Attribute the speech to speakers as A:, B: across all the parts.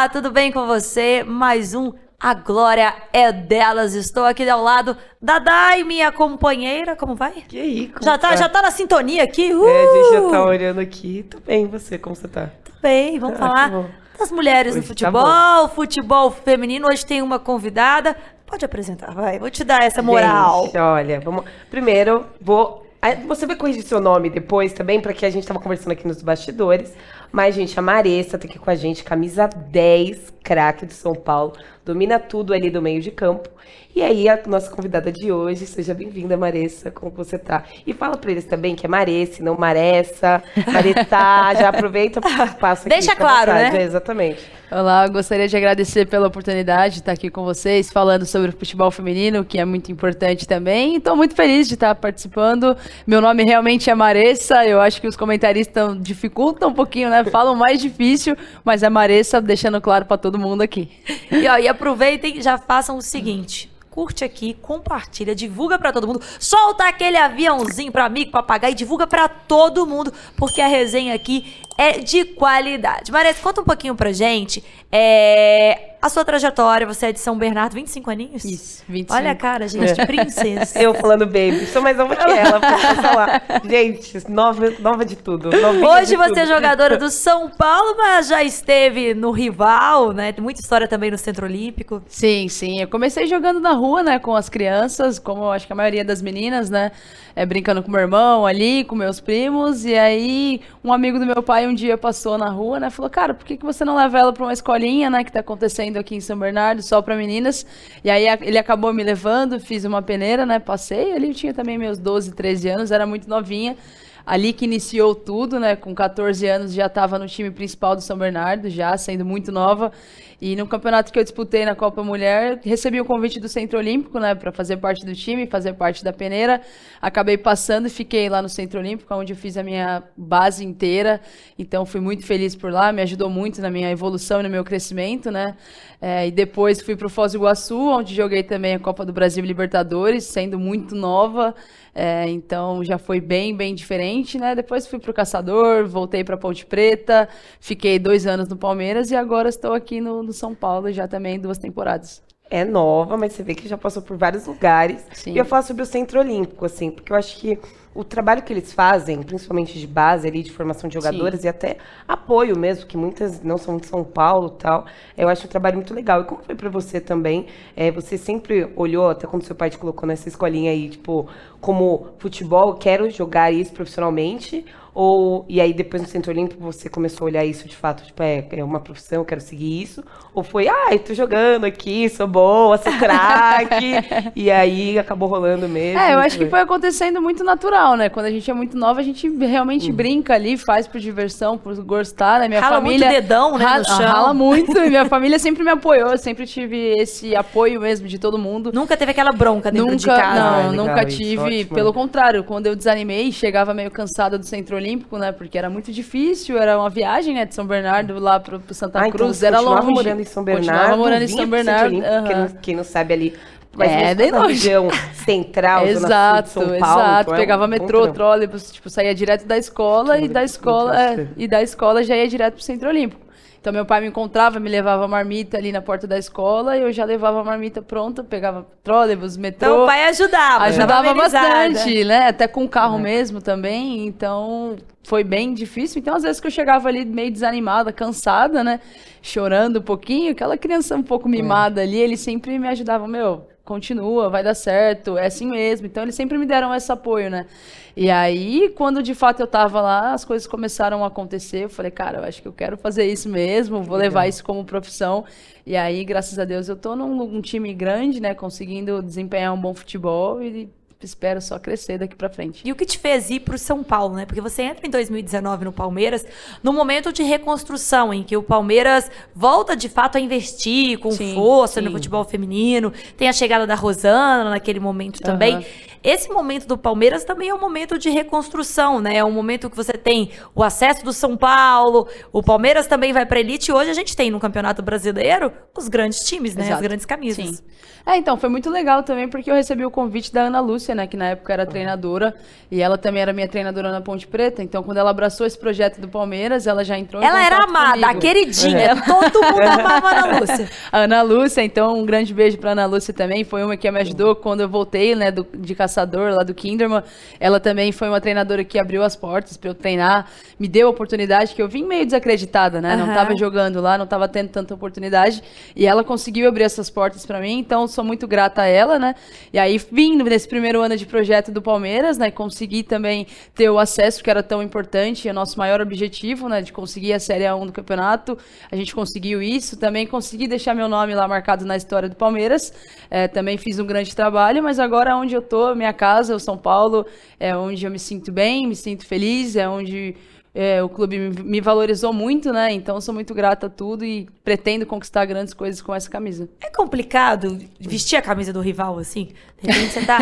A: Olá, tudo bem com você? Mais um A Glória é Delas. Estou aqui ao lado da Dai, minha companheira. Como vai?
B: E aí, como
A: Já tá, já tá na sintonia aqui? Uh!
B: É, a gente já tá olhando aqui. Tudo bem, você, como você tá?
A: Tudo bem, vamos
B: Ah, que
A: falar das mulheres no
B: Hoje tá
A: futebol, futebol feminino. Hoje tem uma convidada. Pode apresentar, vai. Vou te dar essa moral.
B: Gente, olha, vamos. Primeiro, vou. aí Você vai corrigir seu nome depois também, porque a gente tava conversando aqui nos bastidores. Mas, gente, a Maressa tá aqui com a gente, camisa 10, craque do São Paulo. Domina tudo ali do meio de campo. E aí, a nossa convidada de hoje, seja bem-vinda, Maressa, como você tá? E fala pra eles também que é Maressa, não Maressa. Maressa, já aproveita e passa aqui.
A: Deixa claro,
B: vontade.
A: né?
B: É, exatamente.
C: Olá, eu gostaria de agradecer pela oportunidade de estar aqui com vocês, falando sobre o futebol feminino, que é muito importante também. Estou muito feliz de estar participando. Meu nome realmente é Maressa, eu acho que os comentaristas dificultam um pouquinho, né? Falam mais difícil, mas é Maressa, deixando claro para todo mundo aqui.
A: E, ó, e aproveitem, já façam o seguinte. Curte aqui, compartilha, divulga pra todo mundo. Solta aquele aviãozinho pra amigo, papagaio e divulga pra todo mundo, porque a resenha aqui é de qualidade. Marisa, conta um pouquinho pra gente é, a sua trajetória. Você é de São Bernardo, 25 aninhos?
C: Isso, 25.
A: Olha a cara, gente, de princesa.
B: Eu falando baby, sou mais nova que ela, falar. Gente, nova, nova de tudo.
A: Hoje
B: de
A: você é
B: tudo.
A: jogadora do São Paulo, mas já esteve no rival, né? Tem muita história também no Centro Olímpico.
C: Sim, sim. Eu comecei jogando na rua, né, com as crianças, como eu acho que a maioria das meninas, né, é, brincando com meu irmão ali, com meus primos. E aí, um amigo do meu pai um dia passou na rua, né, falou: Cara, por que, que você não leva ela pra uma escolinha, né, que tá acontecendo aqui em São Bernardo, só pra meninas? E aí ele acabou me levando, fiz uma peneira, né, passei. Eu tinha também meus 12, 13 anos, era muito novinha. Ali que iniciou tudo, né? Com 14 anos já estava no time principal do São Bernardo, já sendo muito nova. E no campeonato que eu disputei na Copa Mulher, recebi o convite do Centro Olímpico, né, para fazer parte do time, fazer parte da peneira. Acabei passando e fiquei lá no Centro Olímpico, onde eu fiz a minha base inteira. Então fui muito feliz por lá, me ajudou muito na minha evolução e no meu crescimento, né? É, e depois fui para o Foz do Iguaçu, onde joguei também a Copa do Brasil Libertadores, sendo muito nova. É, então já foi bem, bem diferente, né? Depois fui pro Caçador, voltei pra Ponte Preta, fiquei dois anos no Palmeiras e agora estou aqui no, no São Paulo já também duas temporadas.
B: É nova, mas você vê que já passou por vários lugares.
C: Sim.
B: E eu falo sobre o Centro Olímpico, assim, porque eu acho que o trabalho que eles fazem, principalmente de base ali, de formação de jogadoras e até apoio mesmo, que muitas não são de São Paulo e tal, eu acho um trabalho muito legal. E como foi pra você também? É, você sempre olhou, até quando seu pai te colocou nessa escolinha aí, tipo, como futebol, quero jogar isso profissionalmente? Ou, e aí depois no Centro Olímpico você começou a olhar isso de fato, tipo, é, é uma profissão, quero seguir isso? Ou foi, ai, tô jogando aqui, sou boa, sou craque, e aí acabou rolando mesmo?
C: É, eu acho que foi acontecendo muito natural, né? Quando a gente é muito nova, a gente realmente brinca ali, faz por diversão, por gostar, né? Minha
A: Rala
C: família
A: muito dedão, né, no
C: rala,
A: chão.
C: rala muito e minha família sempre me apoiou, eu sempre tive esse apoio mesmo de todo mundo.
A: Nunca teve aquela bronca dentro
C: Nunca,
A: de casa.
C: não,
B: Ah, legal
C: nunca
B: isso,
C: tive.
B: ótimo.
C: Pelo contrário, quando eu desanimei, chegava meio cansada do Centro Olímpico, né? Porque era muito difícil, era uma viagem, né, de São Bernardo lá pro, pro Santa
B: Ah, então
C: Cruz,
B: você
C: era longe.
B: morando em São Bernardo.
C: Continuava morando em São Bernardo.
B: Quem, não, quem não sabe ali. Mas
C: É, bem
B: na
C: longe.
B: região central, zona sul
C: Exato,
B: de São Paulo.
C: exato.
B: é um
C: Pegava
B: bom
C: metrô,
B: trampo.
C: trólebus, tipo, saía direto da escola e da escola, é, e da escola já ia direto pro Centro Olímpico. Então meu pai me encontrava, me levava a marmita ali na porta da escola e eu já levava a marmita pronta, pegava trólebus, metrô.
A: Então o pai ajudava.
C: Ajudava bastante, né? Até com o carro
B: É.
C: mesmo também. Então, foi bem difícil. Então, às vezes que eu chegava ali meio desanimada, cansada, né? Chorando um pouquinho, aquela criança um pouco mimada ali, eles sempre me ajudavam, meu, continua, vai dar certo, é assim mesmo. Então, eles sempre me deram esse apoio, né? E aí, quando de fato eu tava lá, as coisas começaram a acontecer. Eu falei, cara, eu acho que eu quero fazer isso mesmo, vou levar isso como profissão. E aí, graças a Deus, eu tô num, num time grande, né? Conseguindo desempenhar um bom futebol e espero só crescer daqui pra frente.
A: E o que te fez ir pro São Paulo, né? Porque você entra em 2019 no Palmeiras, num momento de reconstrução, em que o Palmeiras volta de fato a investir com
C: Sim,
A: força no
C: sim.
A: futebol feminino. Tem a chegada da Rosana naquele momento também. Esse momento do Palmeiras também é um momento de reconstrução, né? É um momento que você tem o acesso do São Paulo, o Palmeiras também vai para elite. Hoje a gente tem no Campeonato Brasileiro os grandes times, né? As
C: Exato.
A: grandes camisas.
C: Sim. É, então, foi muito legal também, porque eu recebi o convite da Ana Lúcia, né, que na época era treinadora, e ela também era minha treinadora na Ponte Preta, então quando ela abraçou esse projeto do Palmeiras, ela já entrou
A: Ela era amada, a
C: comigo.
A: queridinha. Todo mundo amava a Ana Lúcia.
C: A Ana Lúcia, então um grande beijo pra Ana Lúcia também. Foi uma que me ajudou quando eu voltei, né, do- de caçador lá do Kinderman. Ela também foi uma treinadora que abriu as portas pra eu treinar, me deu a oportunidade que eu vim meio desacreditada, né? Não
A: Aham.
C: tava jogando lá, não tava tendo tanta oportunidade. E ela conseguiu abrir essas portas pra mim, então sou muito grata a ela, né? E aí vim nesse primeiro ano de projeto do Palmeiras, né? Consegui também ter o acesso que era tão importante, é o nosso maior objetivo, né? De conseguir a Série A1 do campeonato. A gente conseguiu isso, também consegui deixar meu nome lá marcado na história do Palmeiras. É, também fiz um grande trabalho, mas agora onde eu tô, minha casa, o São Paulo, é onde eu me sinto bem, me sinto feliz, é onde é, o clube me, valorizou muito, né? Então sou muito grata a tudo e pretendo conquistar grandes coisas com essa camisa.
A: É complicado vestir a camisa do rival, assim? De repente você tá.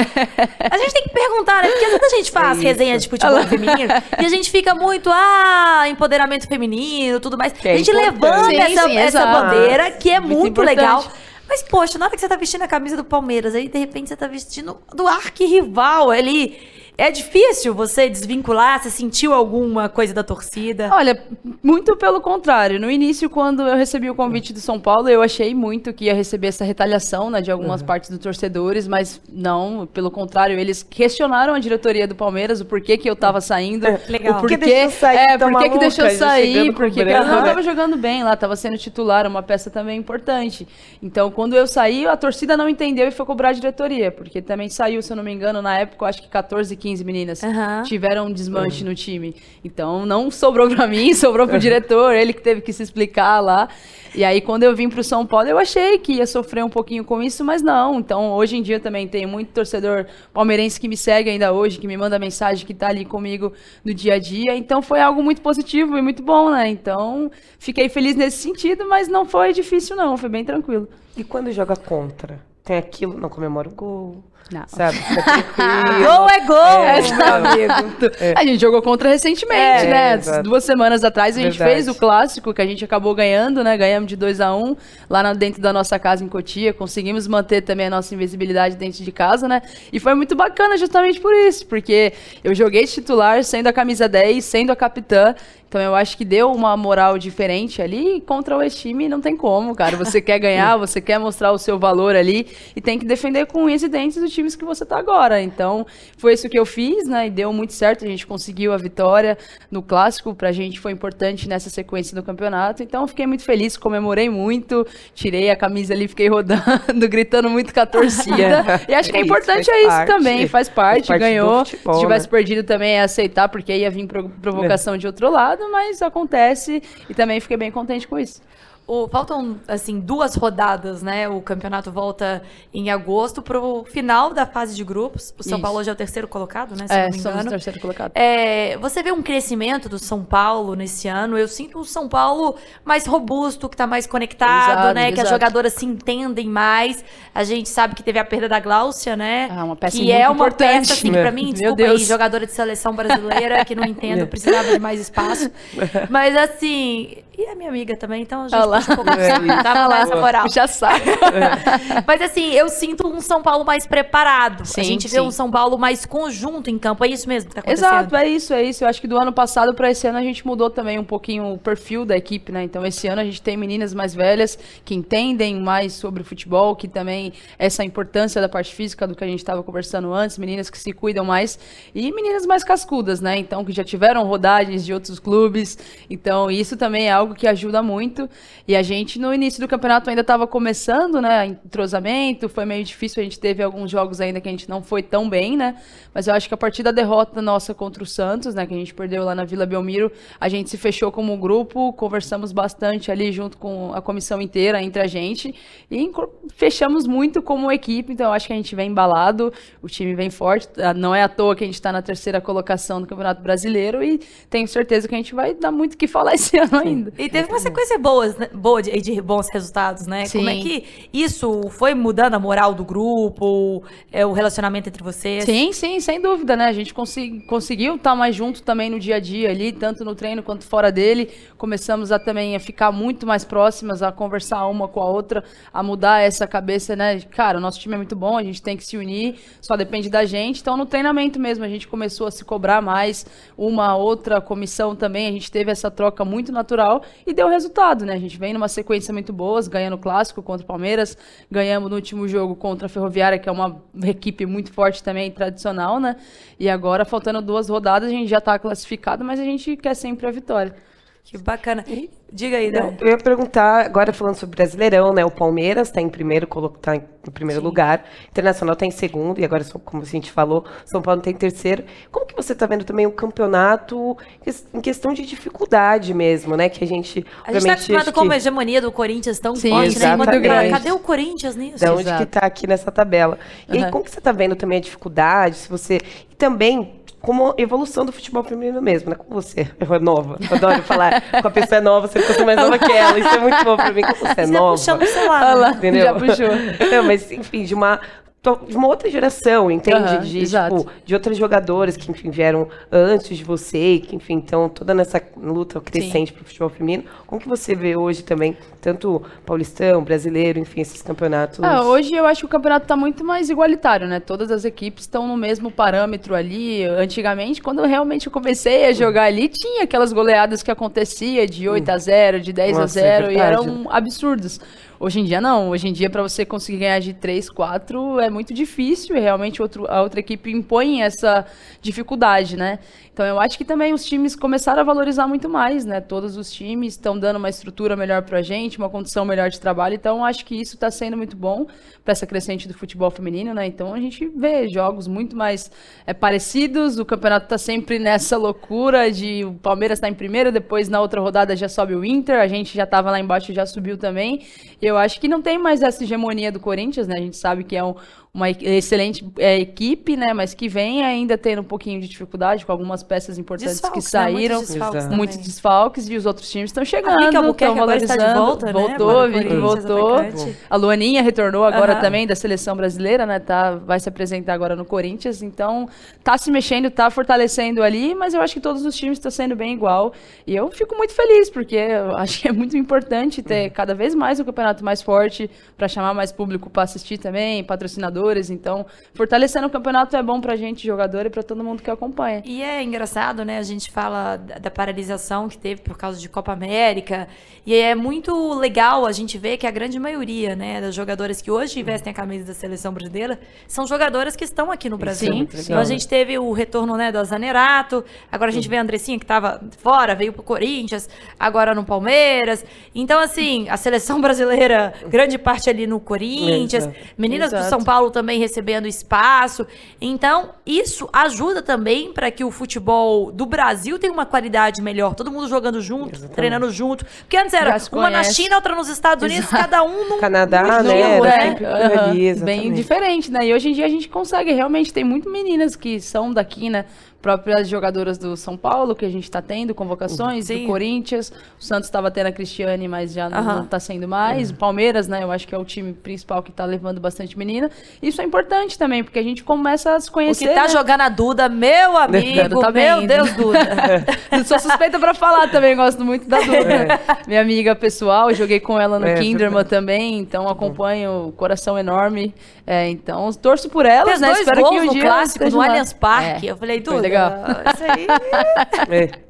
A: A gente tem que perguntar, né? Porque às vezes a gente faz
B: É
A: resenha de futebol feminino e a gente fica muito, ah, empoderamento feminino, tudo mais.
B: é
A: a gente levanta
C: Sim,
A: essa,
C: sim,
A: essa bandeira, que é
C: Muito
A: muito, legal. Mas, poxa, na hora que você tá vestindo a camisa do Palmeiras, aí de repente você tá vestindo do arquirrival ali. É difícil você desvincular? Você sentiu alguma coisa da torcida?
C: Olha, muito pelo contrário. No início, quando eu recebi o convite do São Paulo, eu achei muito que ia receber essa retaliação né, de algumas partes dos torcedores, mas não, pelo contrário, eles questionaram a diretoria do Palmeiras, o porquê que eu tava saindo.
A: Legal.
C: O
B: Por que
C: porquê,
B: deixou sair
C: é, que deixou
B: já
C: sair, porque ela não
B: né?
C: tava jogando bem lá, tava sendo titular, uma peça também importante. Então, quando eu saí, a torcida não entendeu e foi cobrar a diretoria, porque também saiu, se eu não me engano, na época, eu acho que 14, 15 meninas
A: Aham.
C: tiveram um desmanche no time. Então não sobrou pra mim, sobrou pro diretor, ele que teve que se explicar lá. E aí quando eu vim pro São Paulo, eu achei que ia sofrer um pouquinho com isso, mas não. Então hoje em dia também tem muito torcedor palmeirense que me segue ainda hoje, que me manda mensagem, que tá ali comigo no dia a dia. Então foi algo muito positivo e muito bom, né? Então fiquei feliz nesse sentido, mas não foi difícil não, foi bem tranquilo.
B: E quando joga contra? Tem aquilo, não comemora o gol.
C: Não.
B: Sabe?
A: Gol é gol,
B: É,
A: meu amigo.
C: A gente jogou contra recentemente,
B: É,
C: né?
B: exato.
C: Duas semanas atrás a gente
B: Verdade.
C: fez o clássico que a gente acabou ganhando, né? Ganhamos de 2 a 1 lá na- dentro da nossa casa em Cotia. Conseguimos manter também a nossa invisibilidade dentro de casa, né? E foi muito bacana justamente por isso, porque eu joguei titular sendo a camisa 10, sendo a capitã. Então eu acho que deu uma moral diferente ali contra o ex-time não tem como, cara. Você quer ganhar, você quer mostrar o seu valor ali e tem que defender com unhas e dentes os times que você tá agora. Então foi isso que eu fiz, né? E deu muito certo. A gente conseguiu a vitória no clássico. Pra gente foi importante nessa sequência do campeonato. Então eu fiquei muito feliz, comemorei muito, tirei a camisa ali, fiquei rodando, gritando muito com a torcida. e acho que é importante é isso
B: parte.
C: também, faz parte,
B: Faz parte
C: ganhou.
B: futebol,
C: Se tivesse
B: né?
C: perdido também é aceitar, porque ia vir pro- provocação de outro lado, mas acontece e também fiquei bem contente com isso.
A: O- faltam, assim, duas rodadas, né? O campeonato volta em agosto pro final da fase de grupos. O São
C: Isso.
A: Paulo hoje é o terceiro colocado, né? Se
C: É,
A: não me
C: somos o terceiro colocado.
A: É, você vê um crescimento do São Paulo nesse ano. Eu sinto o São Paulo mais robusto, que tá mais conectado,
C: Exato,
A: né? Que as
C: exato.
A: jogadoras se entendem mais. A gente sabe que teve a perda da Gláucia, né?
C: Ah, uma peça
A: que é uma peça, assim,
B: É.
A: pra mim, desculpa aí, jogadora de seleção brasileira, que não entendo, precisava de mais espaço. Mas assim, e a minha amiga também, então a gente
C: Olha lá.
A: puxa um pouco,
B: É
A: tá? Vamos dar essa moral.
C: Puxa saco.
A: Mas assim, eu sinto um São Paulo mais preparado. a
C: Sim,
A: gente vê
C: sim.
A: um São Paulo mais conjunto em campo. É isso mesmo que tá acontecendo.
C: Exato, é isso, é isso. Eu acho que do ano passado para esse ano a gente mudou também um pouquinho o perfil da equipe, né? Então esse ano a gente tem meninas mais velhas que entendem mais sobre o futebol, que também essa importância da parte física do que a gente estava conversando antes, meninas que se cuidam mais e meninas mais cascudas, né? Então que já tiveram rodagens de outros clubes. Então isso também é algo que ajuda muito. E a gente no início do campeonato ainda estava começando, né? Entrosamento, foi meio difícil, a gente teve alguns jogos ainda que a gente não foi tão bem, né? Mas eu acho que a partir da derrota nossa contra o Santos, né, que a gente perdeu lá na Vila Belmiro, a gente se fechou como grupo, conversamos bastante ali junto com a comissão inteira, entre a gente, e fechamos muito como equipe, então eu acho que a gente vem embalado, o time vem forte, ah, não é à toa que a gente está na terceira colocação do Campeonato Brasileiro e tenho certeza que a gente vai dar muito o que falar esse ano ainda.
A: E teve uma sequência boa, né? boa de, de bons resultados, né?
C: Sim.
A: Como é que isso foi mudando a moral do grupo, é, o relacionamento entre vocês?
C: Sim, sim, sem dúvida, né? A gente consegui- conseguiu estar mais junto também no dia a dia ali, tanto no treino quanto fora dele. Começamos a também a ficar muito mais próximas, a conversar uma com a outra, a mudar essa cabeça, né? Cara, o nosso time é muito bom, a gente tem que se unir, só depende da gente. Então, no treinamento mesmo, a gente começou a se cobrar mais. Uma outra comissão também, a gente teve essa troca muito natural e deu resultado, né? A gente vem numa sequência muito boa, ganhando o clássico contra o Palmeiras, ganhamos no último jogo contra a Ferroviária, que é uma equipe muito forte também, tradicional, né? E agora, faltando duas rodadas, a gente já tá classificado, mas a gente quer sempre a vitória.
A: Que bacana. Diga aí, Dani.
B: eu ia perguntar, agora falando sobre Brasileirão, né? O Palmeiras está em primeiro, tá em primeiro lugar. Internacional está em segundo, e agora, como a gente falou, São Paulo está em terceiro. Como que você está vendo também o campeonato em questão de dificuldade mesmo, né? Que a gente,
A: A gente tá
B: obviamente,
A: acostumado com
B: que-
A: hegemonia do Corinthians tão
C: Sim,
A: forte, né?
B: Exatamente.
A: Cadê o Corinthians nisso?
B: De onde
C: Exato.
B: que está aqui nessa tabela. E aí,
C: Uhum.
B: como que você está vendo também a dificuldade, se você... E também como evolução do futebol feminino mesmo, né? Com você, eu é nova. Eu adoro falar com a pessoa é nova, você fica mais nova que ela. Isso é muito bom pra mim, como você é
A: Você
B: nova.
A: puxando o celular.
C: Olha
A: né?
C: lá,
B: Entendeu?
C: já puxou.
B: Não, mas, enfim, de uma, de uma outra geração, entende?
C: Aham,
B: de, tipo, de outras jogadoras que, enfim, vieram antes de você, e que, enfim, estão toda nessa luta crescente pro futebol feminino. Como que você vê hoje também, tanto paulistão, brasileiro, enfim, esses campeonatos?
C: Ah, hoje eu acho que o campeonato está muito mais igualitário, né? Todas as equipes estão no mesmo parâmetro ali. Antigamente, quando realmente eu comecei a jogar ali, tinha aquelas goleadas que acontecia de 8 a 0, de 10 a
B: Nossa, é
C: 0 e
B: verdade.
C: eram absurdos. Hoje em dia não. Hoje em dia para você conseguir ganhar de 3, 4 é muito difícil e realmente outro, a outra equipe impõe essa dificuldade, né? Então eu acho que também os times começaram a valorizar muito mais, né? Todos os times estão dando uma estrutura melhor pra gente, uma condição melhor de trabalho. Então acho que isso está sendo muito bom para essa crescente do futebol feminino, né? Então a gente vê jogos muito mais é, parecidos. O campeonato está sempre nessa loucura de o Palmeiras está em primeiro, depois na outra rodada já sobe o Inter, a gente já estava lá embaixo e já subiu também. E eu acho que não tem mais essa hegemonia do Corinthians, né? A gente sabe que é um, uma excelente é, equipe, né? Mas que vem ainda tendo um pouquinho de dificuldade com algumas peças importantes
A: Desfalques,
C: que
A: né?
C: saíram.
A: Muitos desfalques.
C: Muitos desfalques e os outros times estão chegando,
A: Vicky
C: estão
A: agora está de
C: valorizando.
A: volta, né,
C: Voltou, Vicky voltou.
A: atacante.
C: A Luaninha retornou agora
A: Aham.
C: também da seleção brasileira, né? Tá, vai se apresentar agora no Corinthians, então tá se mexendo, tá fortalecendo ali, mas eu acho que todos os times estão sendo bem igual. E eu fico muito feliz, porque eu acho que é muito importante ter cada vez mais um campeonato mais forte para chamar mais público para assistir também, Então, fortalecendo o campeonato é bom pra gente, jogador, e pra todo mundo que acompanha.
A: E é engraçado, né? A gente fala da, paralisação que teve por causa de Copa América. E é muito legal a gente ver que a grande maioria, né, das jogadoras que hoje vestem a camisa da seleção brasileira são jogadoras que estão aqui no Brasil.
C: Sim.
A: Então a gente teve o retorno, né, da Zanerato. Agora a gente vê a Andressinha que estava fora, veio pro Corinthians, agora no Palmeiras. Então, assim, a seleção brasileira, grande parte ali no Corinthians.
B: Exato.
A: Meninas do
C: Exato.
A: São Paulo também recebendo espaço. Então, isso ajuda também para que o futebol do Brasil tenha uma qualidade melhor. Todo mundo jogando junto,
B: Exatamente.
A: treinando junto. Porque antes era uma na. China, outra nos Estados Unidos,
C: Exato.
A: cada um num
B: Canadá,
A: num
B: né?
A: né?
C: Aham,
B: ali,
C: bem diferente, né? E hoje em dia a gente consegue, realmente, tem muito meninas que são daqui, né? Próprias jogadoras do São Paulo, que a gente tá tendo, convocações,
A: Sim.
C: do Corinthians. O Santos estava tendo a Cristiane, mas já não,
A: Aham.
C: não tá sendo mais. O Palmeiras, né? Eu acho que é o time principal que tá levando bastante menina. Isso é importante também, porque a gente começa a se
A: O
C: conhecer.
A: que tá
C: né?
A: jogando a Duda, meu amigo,
C: Tá
A: meu. Deus, Duda.
C: Eu sou suspeita pra falar também, gosto muito da Duda. Minha amiga pessoal, joguei com ela no
B: É,
C: Kinderman também, então acompanho, coração enorme. É, então, torço por elas,
A: Fez
C: né? Espero que um dia
A: clássico, no. Allianz Parque.
C: É.
A: Eu falei, Duda,
C: legal.
A: isso aí...
B: É.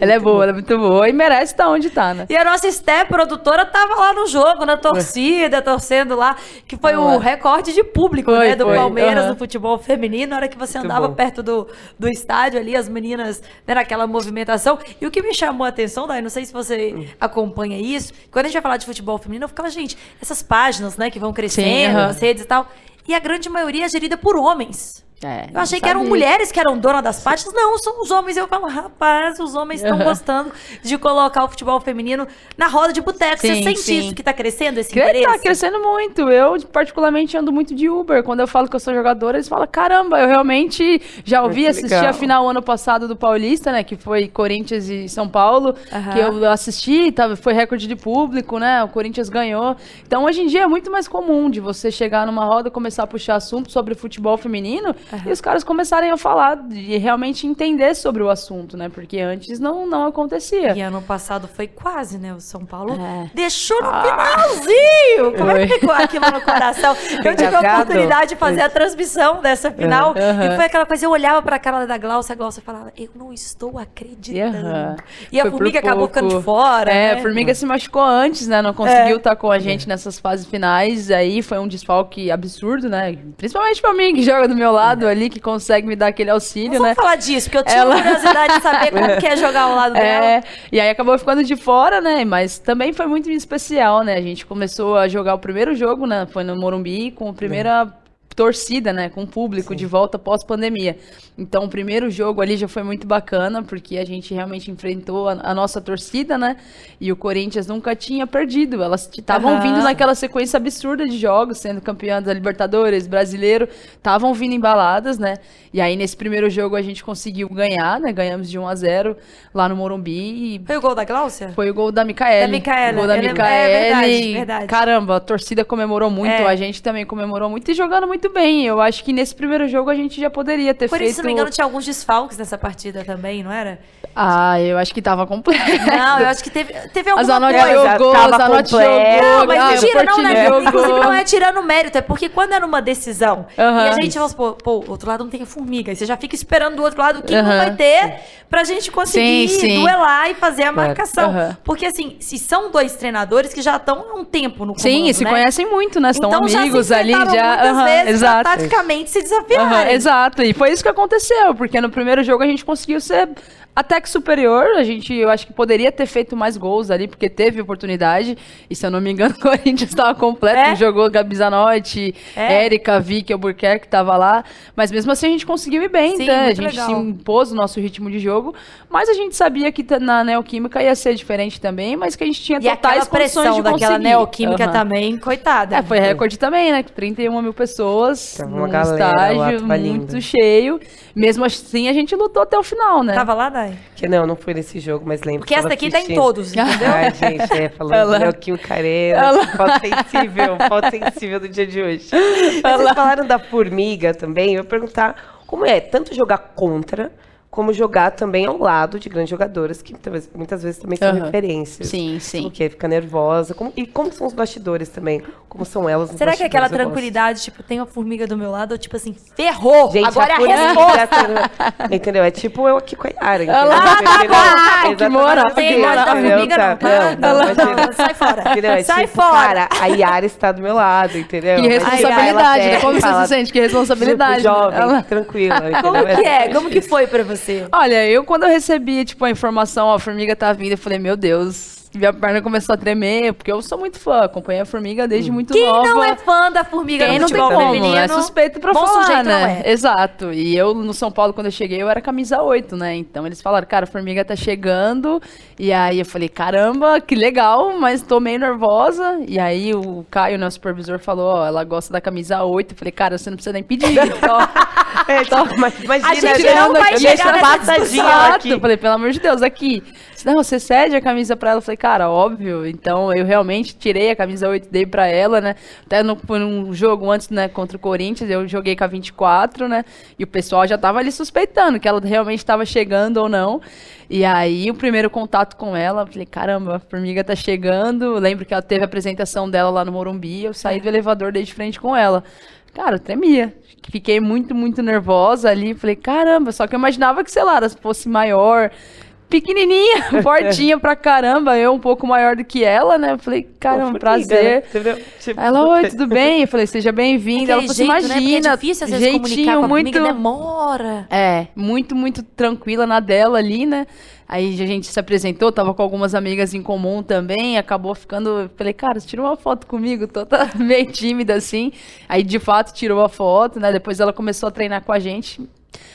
C: Ela é boa, ela é muito boa e merece estar onde tá, né?
A: E a nossa Esté, produtora, tava lá no jogo, na torcida, torcendo lá, que foi o
C: Ué.
A: recorde de público,
C: Foi,
A: né, do
C: foi,
A: Palmeiras,
C: aham.
A: do futebol feminino, na hora que você
B: Muito
A: andava
B: bom.
A: perto do, do estádio ali, as meninas, né, naquela movimentação. E o que me chamou a atenção, Dai, não sei se você
C: Hum.
A: acompanha isso, quando a gente vai falar de futebol feminino, eu ficava, gente, essas páginas, né, que vão crescendo
C: aham.
A: nas redes e tal, e a grande maioria é gerida por homens.
C: É,
A: Eu achei que eram mulheres que eram donas das páginas. Não, são os homens. Eu falo, rapaz, os homens estão
C: Aham.
A: gostando de colocar o futebol feminino na roda de boteco. Você sente
C: sim.
A: isso que tá crescendo, esse
C: Cre-
A: interesse?
C: Tá crescendo muito. Eu, particularmente, ando muito de Uber. Quando eu falo que eu sou jogadora, eles falam: caramba, eu realmente já ouvi
B: que
C: assistir
B: legal.
C: a final ano passado do Paulista, né? Que foi Corinthians e São Paulo.
A: Aham.
C: Que eu assisti, tava, foi recorde de público, né? O Corinthians ganhou. Então, hoje em dia é muito mais comum de você chegar numa roda, começar a puxar assunto sobre futebol feminino e os caras começarem a falar e realmente entender sobre o assunto, né? Porque antes não, não acontecia.
A: E ano passado foi quase, né? O São Paulo
C: É.
A: deixou no finalzinho. Como é que ficou aquilo no coração? Eu tive a oportunidade de fazer a transmissão dessa final.
C: Aham.
A: E foi aquela coisa, eu olhava pra cara da Glaucia, a Glaucia falava, eu não estou acreditando.
C: Aham.
A: E a
C: Foi por
A: formiga acabou ficando de fora.
C: É,
A: né?
C: a Formiga se machucou antes, né? Não conseguiu
A: É.
C: estar com a gente nessas fases finais. Aí foi um desfalque absurdo, né? Principalmente pra mim, que joga do meu lado ali, que consegue me dar aquele auxílio,
A: Vamos
C: né?
A: falar disso, porque eu tinha
C: Ela-
A: curiosidade de saber como que é jogar ao lado dela.
C: É, e aí acabou ficando de fora, né? Mas também foi muito especial, né? A gente começou a jogar o primeiro jogo, né? Foi no Morumbi, com a primeira torcida, né? Com o público de volta pós-pandemia. Então, o primeiro jogo ali já foi muito bacana, porque a gente realmente enfrentou a, a nossa torcida, né? E o Corinthians nunca tinha perdido. Elas estavam vindo naquela sequência absurda de jogos, sendo campeã da Libertadores, brasileiro, estavam vindo embaladas, né? E aí, nesse primeiro jogo, a gente conseguiu ganhar, né? Ganhamos de 1 a 0 lá no Morumbi. E
A: Foi o gol da Glaucia?
C: foi o gol da Micaele.
A: Da Micaele,
C: O gol da Micaele.
A: é verdade, verdade.
C: Caramba, a torcida comemorou muito,
A: É.
C: a gente também comemorou muito e jogando muito bem. Eu acho que nesse primeiro jogo a gente já poderia ter
A: Por
C: feito...
A: isso, se não me engano, tinha alguns desfalques nessa partida também, não era?
C: Ah, eu acho que tava completo.
A: Não, eu acho que teve, teve
C: A
A: alguma
C: Zanotti
A: coisa.
B: já
C: jogou, a
B: tava
C: Zanotti
B: completo.
C: jogou.
A: Não, mas
C: ah,
A: não tira, não, né?
C: jogou.
A: Inclusive, não é tirando mérito, é porque quando era uma decisão e a gente, vamos supor, pô, o outro lado não tem a formiga, e você já fica esperando do outro lado quem não
C: Aham.
A: vai ter pra gente conseguir
C: Sim, sim.
A: duelar e fazer a marcação. Porque, assim, se são dois treinadores que já estão há um tempo no comando,
C: Sim, e se
A: né?
C: conhecem muito, né? São
A: então,
C: amigos
A: já se
C: ali, já.
A: muitas vezes
C: exato.
A: taticamente se
C: Aham,
A: desafiarem.
C: exato, e foi isso que aconteceu, porque no primeiro jogo a gente conseguiu ser até que superior, a gente, eu acho que poderia ter feito mais gols ali, porque teve oportunidade, e se eu não me engano, o Corinthians estava completo,
A: É?
C: jogou Gabi Zanotti,
A: É?
C: Érica, Vicky, Albuquerque tava lá, mas mesmo assim a gente conseguiu ir bem,
A: Sim,
C: né? a gente
A: legal.
C: se impôs o nosso ritmo de jogo, mas a gente sabia que na Neoquímica ia ser diferente também, mas que a gente tinha
A: E
C: totais condições
A: pressão
C: de
A: daquela
C: conseguir.
A: neoquímica
C: Aham.
A: também, coitada.
C: É, foi recorde também, né? 31 mil pessoas
B: Tava
C: num
B: uma galera
C: estágio muito cheio. Mesmo assim, a gente lutou até o final, né?
A: Tava lá, Dai?
B: Que não, não foi nesse jogo, mas lembro.
A: Porque
B: que
A: essa daqui tá em todos, entendeu?
B: Ai, gente, é, falando
C: Ela-
B: do Nelquinho Carena, foto sensível, foto sensível do dia de hoje. Mas Vocês falaram da formiga também, eu ia perguntar como é tanto jogar contra, como jogar também ao lado de grandes jogadoras, que talvez- muitas vezes também são
C: Aham.
B: referências.
C: Sim, sim.
B: Como que é, fica nervosa. como- e como são os bastidores também? Como são elas nos
A: Será que é aquela?
B: Eu gosto.
A: tranquilidade, tipo, tem uma formiga do meu lado, ou tipo assim, ferrou!
B: Gente,
A: agora é a resposta!
B: Entendeu? É tipo eu aqui com a Yara.
C: Ah lá, tá bom.
B: Exatamente.
C: Que moral.
A: Não tem imagem da
B: Entendeu?
A: formiga, não.
B: Tá, não,
A: não,
B: imagina.
A: não, sai fora.
B: Entendeu? É
A: Sai
B: tipo,
A: fora.
B: Cara, a Yara está do meu lado, entendeu?
C: Que responsabilidade, né? Como você se sente? Que responsabilidade.
B: Tipo, jovem,
C: Ela-
B: tranquila.
A: Como que é? Como que foi pra você?
C: Olha, eu quando eu recebi, tipo, a informação, ó, a formiga tá vindo, eu falei, meu Deus, minha perna começou a tremer, porque eu sou muito fã, acompanhei a formiga desde muito
A: Quem
C: nova.
A: não é fã da formiga
C: Quem
A: no
C: não tem
A: futebol
C: como,
A: feminino?
C: é suspeito pra
A: bom
C: falar,
A: sujeito
C: né?
A: não é.
C: Exato. E eu, no São Paulo, quando eu cheguei, eu era camisa 8, né? Então eles falaram, cara, a formiga tá chegando. E aí eu falei, caramba, que legal, mas tô meio nervosa. E aí o Caio, né, o supervisor, falou, ó, ela gosta da camisa 8. Eu falei, cara, você não precisa nem pedir. Então,
B: É, tipo, mas imagina,
A: A gente
B: né?
A: não vai chegar nessa.
C: Eu falei, pelo amor de Deus, aqui. Não, você cede a camisa pra ela. Eu falei, cara, óbvio. Então, eu realmente tirei a camisa 8 dei pra ela, né? Até no, num jogo antes, né, contra o Corinthians, eu joguei com a 24, né? E o pessoal já tava ali suspeitando que ela realmente tava chegando ou não. E aí, o primeiro contato com ela, eu falei, caramba, a formiga tá chegando. Eu lembro que ela teve a apresentação dela lá no Morumbi, eu saí do elevador, dei de frente com ela. Cara, eu tremia. Fiquei muito, muito nervosa ali. Falei, caramba, só que eu imaginava que, sei lá, fosse maior. Pequenininha, fortinha pra caramba, eu um pouco maior do que ela, né? Eu falei, caramba,
B: Formiga,
C: prazer.
B: né? Tipo,
C: Ela, oi, tudo bem? Eu falei, seja bem-vinda. Ela falou assim,
A: né? Porque
C: imagina,
A: é difícil às vezes comunicar
C: jeitinho
A: com
C: muito...
A: demora.
C: É, muito, muito tranquila na dela ali, né? Aí a gente se apresentou, tava com algumas amigas em comum também, acabou ficando. Falei, cara, tira uma foto comigo, toda meio tímida assim. Aí de fato tirou a foto, né? Depois ela começou a treinar com a gente.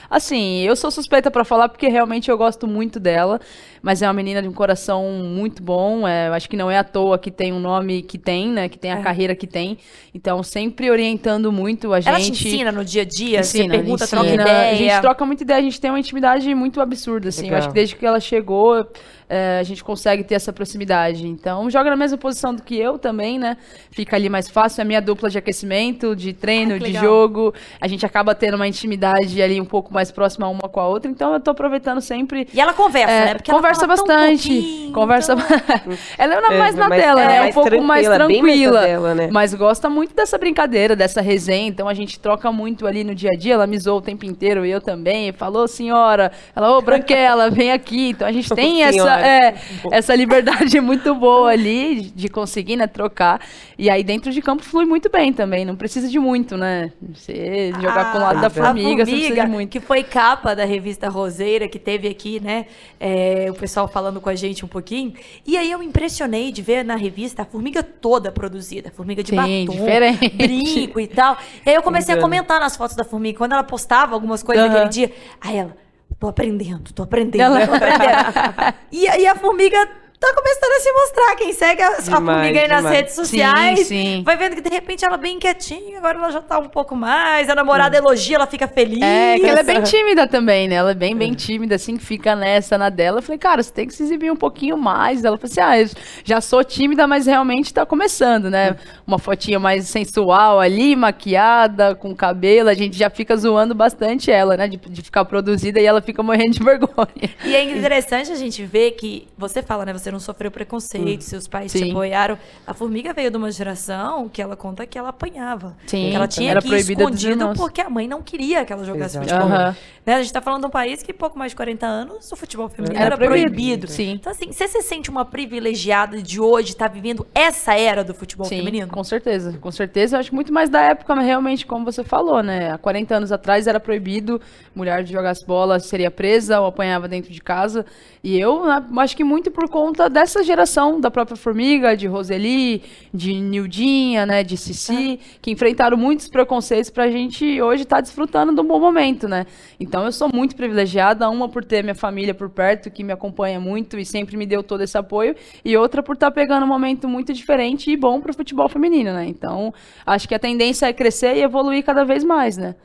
C: Assim, eu sou suspeita pra falar porque realmente eu gosto muito dela, mas é uma menina de um coração muito bom. É, acho que não é à toa que tem um nome que tem, né? Que tem a
A: É.
C: carreira que tem. Então, sempre orientando muito a gente.
A: Ela te ensina no dia a dia? você
C: Ensina,
A: pergunta,
C: ensina.
A: troca ideia?
C: A gente troca muita ideia, a gente tem uma intimidade muito absurda, assim. Eu acho que desde que ela chegou, é, a gente consegue ter essa proximidade. Então, joga na mesma posição do que eu também, né? Fica ali mais fácil. É a minha dupla de aquecimento, de treino,
A: Ai, que
C: de
A: legal.
C: jogo. A gente acaba tendo uma intimidade ali um pouco mais próxima uma com a outra. Então, eu tô aproveitando sempre.
A: E ela conversa,
C: É,
A: né? Porque
C: conversa
A: tão
C: bastante. conversa. ela é na-
B: É,
C: mais na
B: mais-
C: dela,
B: é,
C: né? Um
B: mais
C: pouco mais
B: tranquila, dela, né?
C: Mas gosta muito dessa brincadeira, dessa resenha. Então a gente troca muito ali no dia a dia. Ela me zoou o tempo inteiro, e eu também. Falou, senhora. Ela, ô, Branquela, vem aqui. Então a gente tem essa, é, essa liberdade muito boa ali de conseguir, né, trocar. E aí dentro de campo flui muito bem também. Não precisa de muito, né? Você jogar com o lado da
A: A
C: formiga, você precisa
A: formiga,
C: de muito.
A: que foi capa da revista Roseira, que teve aqui, né? é, o pessoal falando com a gente um pouquinho. E aí eu me impressionei de ver na revista a formiga toda produzida. Formiga de
C: Sim,
A: batom,
C: diferente.
A: brinco e tal. E aí eu comecei a
B: Bacana.
A: comentar nas fotos da formiga. Quando ela postava algumas coisas
C: Aham.
A: naquele dia, aí ela, tô aprendendo, tô aprendendo,
C: Ela-
A: tô aprendendo. e aí a formiga tá começando a se mostrar. Quem segue a, a
B: Demais,
A: formiga aí nas
B: demais.
A: redes sociais,
C: Sim, sim.
A: vai vendo que de repente ela bem quietinha, agora ela já tá um pouco mais. A namorada elogia, ela fica feliz.
C: É, que ela é bem tímida também, né? Ela é bem, bem tímida, assim, que fica nessa, na dela. Eu falei, cara, você tem que se exibir um pouquinho mais. Ela falou assim, ah, eu já sou tímida, mas realmente tá começando, né? Uma fotinha mais sensual ali, maquiada, com cabelo. A gente já fica zoando bastante ela, né? De, de ficar produzida e ela fica morrendo de vergonha.
A: E é interessante a gente ver que você fala, né? Você não sofreu preconceito, seus pais te
C: Sim.
A: apoiaram. A formiga veio de uma geração que ela conta que ela apanhava.
C: Sim,
A: que ela tinha
C: era
A: que ir escondido porque a mãe não queria que ela jogasse
B: Exato.
A: futebol.
C: Aham.
A: Né? A gente tá falando de um país que pouco mais de 40 anos o futebol feminino
C: Era
A: era,
C: proibido.
A: proibido.
C: Sim.
A: Então, assim, você se sente uma privilegiada de hoje estar vivendo essa era do futebol
C: Sim,
A: feminino?
C: com certeza, com certeza. Eu acho que muito mais da época, mas realmente, como você falou, né? Há 40 anos atrás era proibido mulher de jogar bola seria presa ou apanhava dentro de casa. E eu né, acho que muito por conta dessa geração da própria Formiga, de Roseli, de Nildinha, né? De Cici, que enfrentaram muitos preconceitos pra gente hoje estar desfrutando de um bom momento, né? Então eu sou muito privilegiada, uma por ter minha família por perto, que me acompanha muito e sempre me deu todo esse apoio, e outra por estar pegando um momento muito diferente e bom pro futebol feminino, né? Então, acho que a tendência é crescer e evoluir cada vez mais, né?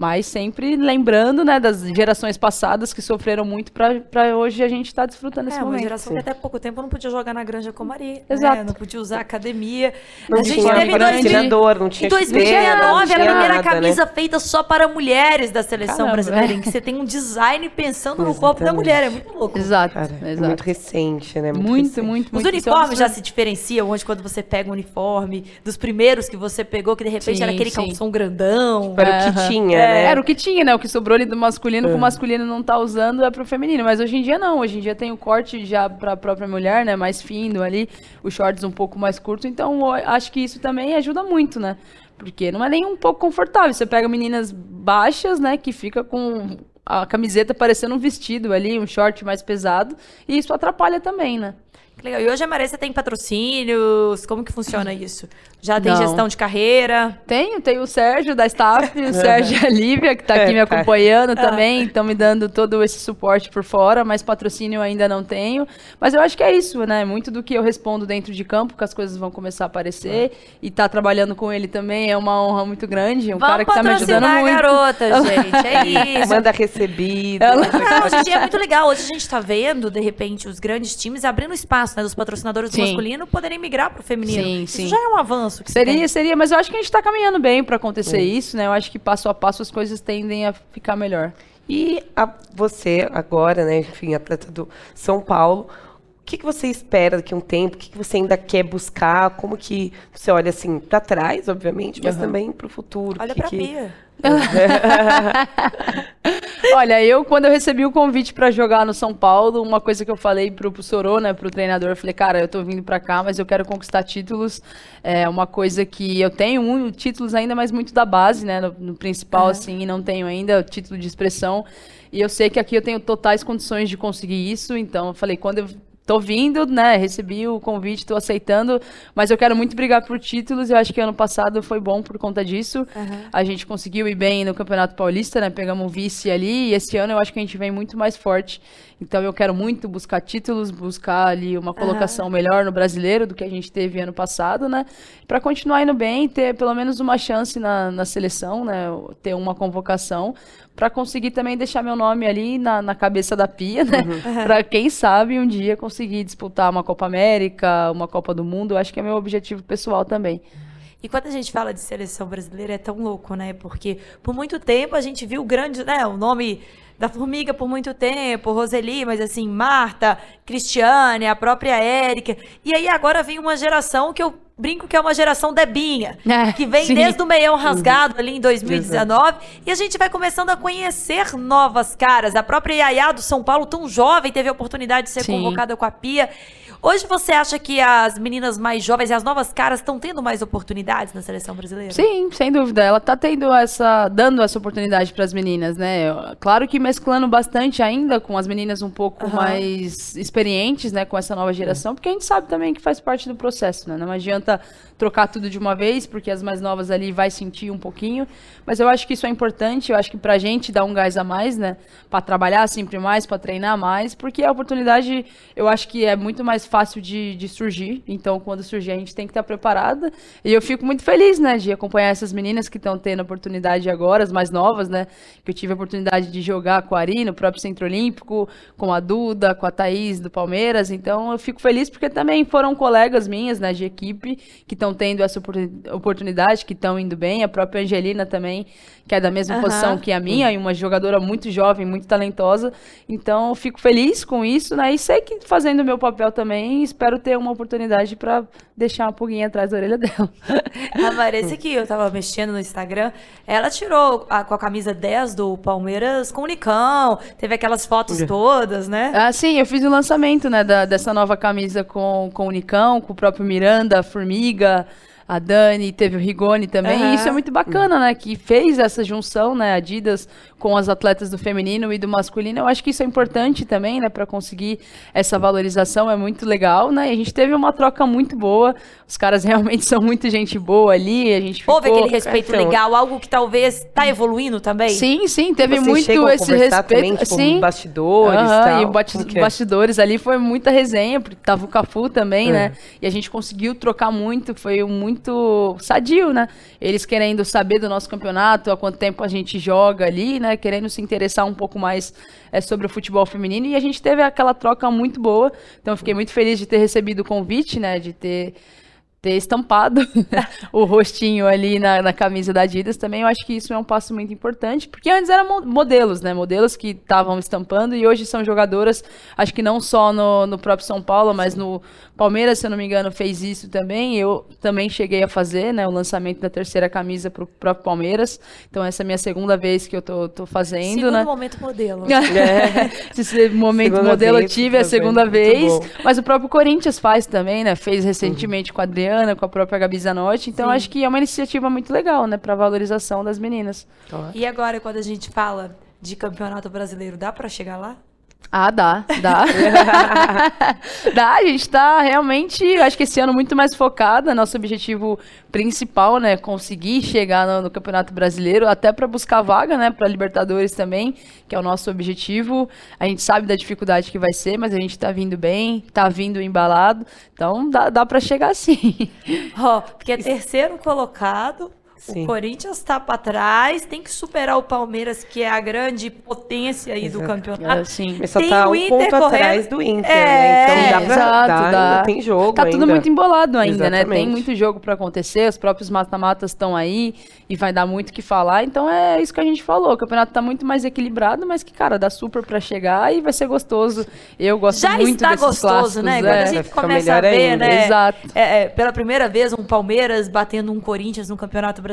C: Mas sempre lembrando, né, das gerações passadas que sofreram muito pra pra hoje a gente estar desfrutando esse
A: É, uma
C: momento.
A: geração que até pouco tempo não podia jogar na Granja Comari. né?
C: Exato.
A: Não podia usar academia.
B: Não
A: a gente
B: tinha
A: teve
B: patrocinador, não tinha
A: Em 2019
B: chuteira, não
A: era a primeira
B: nada, né?
A: camisa feita só para mulheres da seleção
C: Caramba,
A: brasileira,
C: é.
A: em que você tem um design pensando no corpo da
B: Exatamente.
A: mulher. É muito louco.
C: Exato,
B: Cara, é
C: exato.
B: muito recente, né?
C: Muito, muito,
B: recente.
C: muito.
A: Os
C: isso é um
A: uniformes já se diferenciam hoje quando você pega um uniforme, dos primeiros que você pegou, que de repente
C: Sim,
A: era aquele
C: sim.
A: calção grandão.
B: Era o que tinha,
C: É,
B: né?
C: Era o que tinha, né? O que sobrou ali do masculino, que o masculino não tá usando é pro feminino. Mas hoje em dia não. Hoje em dia tem o corte já pra própria mulher, né? Mais fino ali, os shorts um pouco mais curtos. Então, acho que isso também ajuda muito, né? Porque não é nem um pouco confortável. Você pega meninas baixas, né? Que fica com a camiseta parecendo um vestido ali, um short mais pesado. E isso atrapalha também, né?
A: Que legal. E hoje a Maressa tem patrocínios? Como que funciona isso? Já tem
C: Não.
A: gestão de carreira?
C: Tenho, tenho o Sérgio da staff, o Sérgio e a Lívia, que tá aqui me
B: É,
C: acompanhando também, estão me dando todo esse suporte por fora, mas patrocínio eu ainda não tenho. Mas eu acho que é isso, né? Muito do que eu respondo dentro de campo, que as coisas vão começar a aparecer. E tá trabalhando com ele também é uma honra muito grande. Um
A: Vamos
C: cara que tá me ajudando muito.
A: garota, gente. É isso.
B: Manda recebido.
C: Ela-
A: Não, hoje em dia é muito legal. Hoje a gente tá vendo, de repente, os grandes times abrindo espaço, né? Dos patrocinadores do
C: Sim.
A: masculino poderem migrar pro feminino.
C: Sim,
A: Isso
C: sim.
A: já é um avanço. Que se
C: Seria, seria, mas eu acho que a gente tá caminhando bem pra acontecer isso, né? Eu acho que passo a passo as coisas tendem a ficar melhor.
B: E a- você, agora, né, enfim, atleta do São Paulo, que, que você espera daqui a um tempo? O que, que você ainda quer buscar? Como que você olha assim para trás, obviamente, mas
C: Aham.
B: também para o futuro?
A: Olha pra
B: que...
A: Pia.
C: Olha, eu quando eu recebi o convite pra jogar no São Paulo, uma coisa que eu falei pro, pro Sorô, né, pro treinador, eu falei, cara, eu tô vindo pra cá, mas eu quero conquistar títulos. É uma coisa que eu tenho um, títulos ainda, mas muito da base, né, no, no principal, assim, e não tenho ainda título de expressão. E eu sei que aqui eu tenho totais condições de conseguir isso, então eu falei, quando eu tô vindo, né, recebi o convite, tô aceitando, mas eu quero muito brigar por títulos, eu acho que ano passado foi bom por conta disso. A gente conseguiu ir bem no Campeonato Paulista, né, pegamos um vice ali, e esse ano eu acho que a gente vem muito mais forte. Então eu quero muito buscar títulos, buscar ali uma colocação melhor no brasileiro do que a gente teve ano passado, né? Para continuar indo bem, ter pelo menos uma chance na, na seleção, né? Ter uma convocação, para conseguir também deixar meu nome ali na, na cabeça da pia, né? Para quem sabe um dia conseguir disputar uma Copa América, uma Copa do Mundo, eu acho que é meu objetivo pessoal também.
A: E quando a gente fala de seleção brasileira é tão louco, né? Porque por muito tempo a gente viu grande, né? O nome da Formiga por muito tempo, Roseli, mas assim, Marta, Cristiane, a própria Érica. E aí agora vem uma geração que eu brinco que é uma geração Debinha,
C: É,
A: que vem
C: sim.
A: desde o meião rasgado ali em 2019, e a gente vai começando a conhecer novas caras. A própria Yaya do São Paulo, tão jovem, teve a oportunidade de ser
C: Sim.
A: convocada com a Pia. Hoje você acha que as meninas mais jovens e as novas caras estão tendo mais oportunidades na seleção brasileira?
C: Sim, sem dúvida. Ela tá tendo essa, dando essa oportunidade para as meninas, né? Claro que mesclando bastante ainda com as meninas um pouco
A: Aham.
C: mais experientes, né, com essa nova geração, porque a gente sabe também que faz parte do processo, né? Não adianta trocar tudo de uma vez, porque as mais novas ali vai sentir um pouquinho, mas eu acho que isso é importante, eu acho que pra gente dar um gás a mais, né, Pra trabalhar sempre mais, pra treinar mais, porque a oportunidade eu acho que é muito mais fácil de, de surgir, então quando surgir a gente tem que estar preparada, e eu fico muito feliz, né, de acompanhar essas meninas que estão tendo oportunidade agora, as mais novas, né, que eu tive a oportunidade de jogar com a Ari no próprio Centro Olímpico, com a Duda, com a Thaís do Palmeiras, então eu fico feliz porque também foram colegas minhas, né, de equipe, que estão tendo essa oportun- oportunidade, que estão indo bem, a própria Angelina também, que é da mesma
A: Aham.
C: posição que a minha, e uma jogadora muito jovem, muito talentosa, então eu fico feliz com isso, né, e sei que fazendo o meu papel também, espero ter uma oportunidade para deixar uma pulguinha atrás da orelha dela.
A: A que eu tava mexendo no Instagram, ela tirou a- com a camisa 10 do Palmeiras com o Nicão, teve aquelas fotos todas, né?
C: Ah, sim, eu fiz o lançamento, né, da- dessa nova camisa com, com o Nicão, com o próprio Miranda, a Formiga, a Dani, teve o Rigoni também.
A: Aham.
C: E isso é muito bacana, né, que fez essa junção, né, Adidas com as atletas do feminino e do masculino. Eu acho que isso é importante também, né, para conseguir essa valorização, é muito legal, né? E a gente teve uma troca muito boa. Os caras realmente são muito gente boa ali, a gente ficou...
A: Houve aquele respeito
B: então-
A: legal, algo que talvez tá evoluindo também?
C: Sim, sim, teve
B: Vocês
C: muito esse respeito.
B: também, tipo,
C: sim.
B: bastidores
C: Aham,
B: tal?
C: E
B: que é?
C: bastidores ali foi muita resenha, porque tava o Cafu também,
B: É.
C: né? E a gente conseguiu trocar muito, foi muito sadio, né? Eles querendo saber do nosso campeonato, há quanto tempo a gente joga ali, né? Querendo se interessar um pouco mais é, sobre o futebol feminino. E a gente teve aquela troca muito boa. Então fiquei muito feliz de ter recebido o convite, né? De ter ter estampado o rostinho ali na, na camisa da Adidas também, eu acho que isso é um passo muito importante, porque antes eram mo- modelos, né, modelos que estavam estampando e hoje são jogadoras, acho que não só no, no próprio São Paulo, mas no Palmeiras, se eu não me engano, fez isso também, eu também cheguei a fazer, né, o lançamento da terceira camisa pro próprio Palmeiras, então essa é a minha segunda vez que eu tô, tô fazendo,
A: Segundo
C: né.
A: momento modelo.
C: Esse momento
B: Segunda
C: modelo eu tive a segunda vez, mas o próprio Corinthians faz também, né? Fez recentemente com a Adriana, com a própria Gabi Zanotti. Então
A: Sim.
C: acho que é uma iniciativa muito legal, né, para valorização das meninas.
A: E agora, quando a gente fala de campeonato brasileiro, dá pra chegar lá?
C: Ah, dá, dá. dá, a gente tá realmente, acho que esse ano muito mais focada, nosso objetivo principal, né, conseguir chegar no, no Campeonato Brasileiro, até para buscar vaga, né, para Libertadores também, que é o nosso objetivo. A gente sabe da dificuldade que vai ser, mas a gente tá vindo bem, tá vindo embalado, então dá, dá para chegar sim.
A: Ó, porque é terceiro colocado,
B: Sim.
A: O Corinthians tá pra trás, tem que superar o Palmeiras, que é a grande potência aí do
B: Exato.
A: campeonato.
C: Assim.
B: Mas só
A: Tem
B: tá
A: o
B: um
A: Inter
B: ponto
A: correndo.
B: atrás do Inter,
A: É,
B: né? Então dá pra
C: exato, dá.
B: ainda tem jogo
C: Tá tudo
B: ainda.
C: muito embolado ainda, né? Tem
B: Exatamente.
C: muito jogo pra acontecer, os próprios mata-matas estão aí e vai dar muito o que falar. Então é isso que a gente falou. O campeonato tá muito mais equilibrado, mas que, cara, dá super pra chegar e vai ser gostoso. Eu gosto
A: Já
C: muito
A: está
C: desses
A: gostoso, né?
C: clássicos,
A: Quando
C: é.
A: a gente começa a ver,
B: ainda.
A: né?
C: Exato.
A: É, é, pela primeira vez, um Palmeiras batendo um Corinthians no Campeonato Brasileiro.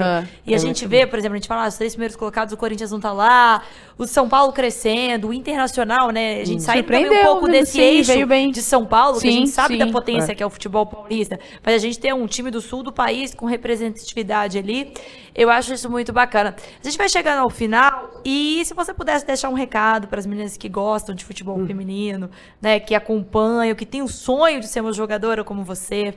C: Aham.
A: E a
B: É
A: gente
B: muito
A: vê, por exemplo, a gente fala, ah, os três primeiros colocados, o Corinthians não tá lá, o São Paulo crescendo, o Internacional, né? A gente saiu também um pouco
C: né?
A: desse
C: Sim,
A: eixo
C: bem.
A: de São Paulo, que a
C: Sim,
A: gente sabe
C: sim.
A: da potência
B: É.
A: que é o futebol paulista. Mas a gente tem um time do sul do país com representatividade ali. Eu acho isso muito bacana. A gente vai chegando ao final e se você pudesse deixar um recado para as meninas que gostam de futebol feminino, né, que acompanham, que tem o sonho de ser uma jogadora como você.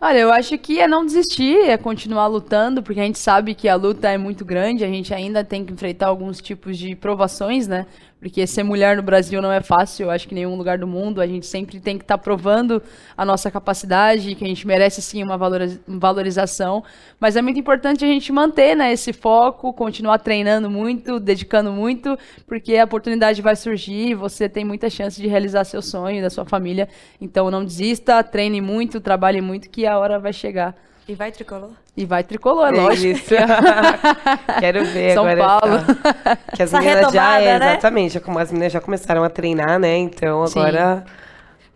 C: Olha, eu acho que é não desistir, é continuar lutando, porque a gente sabe que a luta é muito grande, a gente ainda tem que enfrentar alguns tipos de provações, né? Porque ser mulher no Brasil não é fácil, eu acho que em nenhum lugar do mundo. A gente sempre tem que estar provando a nossa capacidade, que a gente merece sim uma valoriza- valorização. Mas é muito importante a gente manter né, esse foco, continuar treinando muito, dedicando muito, porque a oportunidade vai surgir você tem muita chance de realizar seu sonho da sua família. Então não desista, treine muito, trabalhe muito, que a hora vai chegar.
A: E vai tricolor?
C: E vai tricolor,
B: É
C: lógico.
B: isso. Quero ver
C: São
B: agora.
C: Paulo.
B: essa- Que as
A: Essa
B: meninas já, é,
A: né?
B: exatamente, já, como as meninas já começaram a treinar, né? Então
C: Sim.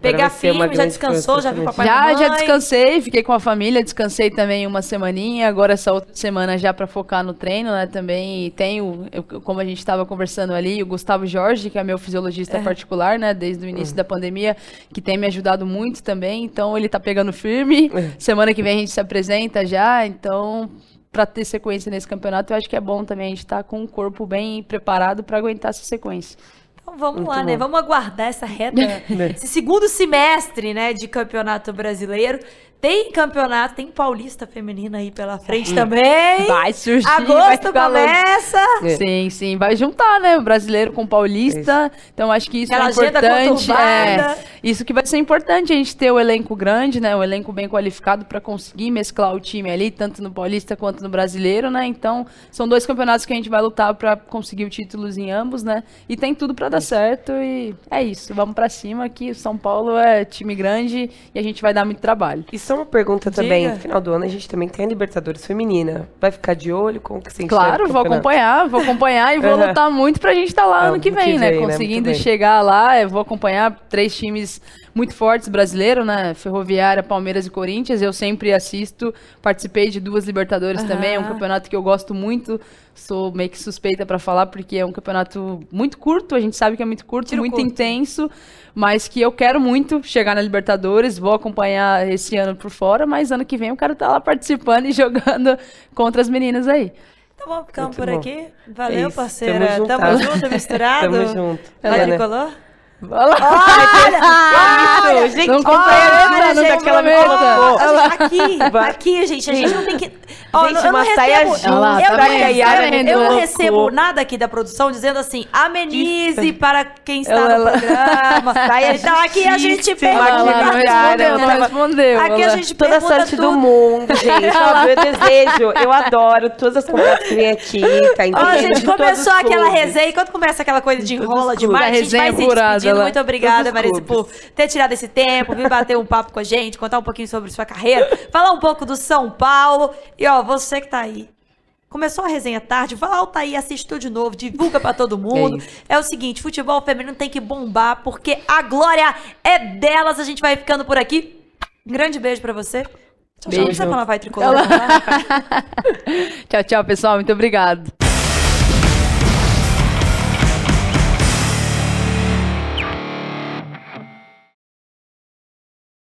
A: Pegar firme, já descansou,
B: coisa,
A: já viu papai e
C: Já, já descansei, fiquei com a família, descansei também uma semaninha, agora essa outra semana já para focar no treino, né, também e tenho, eu- como a gente estava conversando ali, o Gustavo Jorge, que é meu fisiologista particular, né, desde o início da pandemia, que tem me ajudado muito também, então ele tá pegando firme, semana que vem a gente se apresenta já, então para ter sequência nesse campeonato, eu acho que é bom também a gente estar com o corpo bem preparado para aguentar essa sequência.
A: Então vamos
B: Muito
A: lá, né?
B: bom.
A: Vamos aguardar essa reta, esse segundo semestre, né, de campeonato brasileiro. Tem campeonato, tem paulista feminina aí pela frente também.
C: Vai surgir, vai
A: Agosto
C: louco.
A: começa.
B: É.
C: Sim, sim, vai juntar, né? O brasileiro com o paulista. Então acho que isso
A: Aquela
C: é importante. É, isso que vai ser importante a gente ter o elenco grande, né? O elenco bem qualificado para conseguir mesclar o time ali, tanto no paulista quanto no brasileiro, né? Então são dois campeonatos que a gente vai lutar para conseguir o títulos em ambos, né? E tem tudo para dar certo e é isso. Vamos para cima que o São Paulo é time grande e a gente vai dar muito trabalho.
B: E só uma pergunta também,
A: Diga.
B: no final do ano a gente também tem a Libertadores Feminina. Vai ficar de olho com o que você
C: Claro, vou acompanhar, vou acompanhar e vou
B: Aham.
C: lutar muito pra gente estar lá
B: Ah,
C: ano que
B: ano que
C: vem, né?
B: vem, né?
C: Conseguindo
B: Muito bem.
C: chegar lá, eu vou acompanhar três times muito fortes brasileiros, né? Ferroviária, Palmeiras e Corinthians. Eu sempre assisto, participei de duas Libertadores também, é um campeonato que eu gosto muito. Sou meio que suspeita pra falar porque é um campeonato muito curto, a gente sabe que é muito curto,
A: Tiro
C: muito
A: curto.
C: intenso, mas que eu quero muito chegar na Libertadores, vou acompanhar esse ano por fora, mas ano que vem eu quero estar lá participando e jogando contra as meninas aí.
A: Então vamos ficando
B: Muito
A: por
B: bom.
A: aqui. Valeu,
B: É isso,
A: parceira.
B: tamo
A: Tamo, junto, misturado.
B: Tamo junto.
A: Vai
B: É, né? Olha, isso, gente,
C: não
B: olha, onde
C: não
B: é que ela me colocou.
A: Aqui, aqui, gente, a gente não tem que. Ó,
B: Gente,
A: eu não
B: uma saia
A: recebo,
B: justa,
C: lá,
A: eu,
C: tá
A: não recebo, eu não
B: Colocou.
A: recebo nada aqui da produção dizendo assim, amenize para quem está
C: Ela-
A: no programa.
B: Saia
A: então aqui a gente pergunta.
C: Ela não respondeu, não respondeu.
A: Aqui a gente
B: Toda a sorte
A: tudo.
B: do mundo, gente. Ó, eu desejo, eu adoro todas as conversas que vem aqui, tá?
A: Ó,
B: entendendo?
A: gente, começou aquela resenha. E quando começa aquela coisa de enrola demais, a gente vai se despedindo. Muito obrigada, Marisa, por ter tirado esse tempo, vir bater um papo com a gente, contar um pouquinho sobre sua carreira, falar um pouco do São Paulo. E, ó, você que tá aí. Começou a resenha tarde, volta aí, assiste tudo de novo, divulga pra todo mundo.
B: isso.
A: É, o seguinte, futebol feminino tem que bombar, porque a glória é delas. A gente vai ficando por aqui. Um grande beijo pra você. Tchau, tchau. Não
C: Beijo.
A: precisa falar vai tricolor. tá?
C: Tchau, tchau, pessoal. Muito obrigado.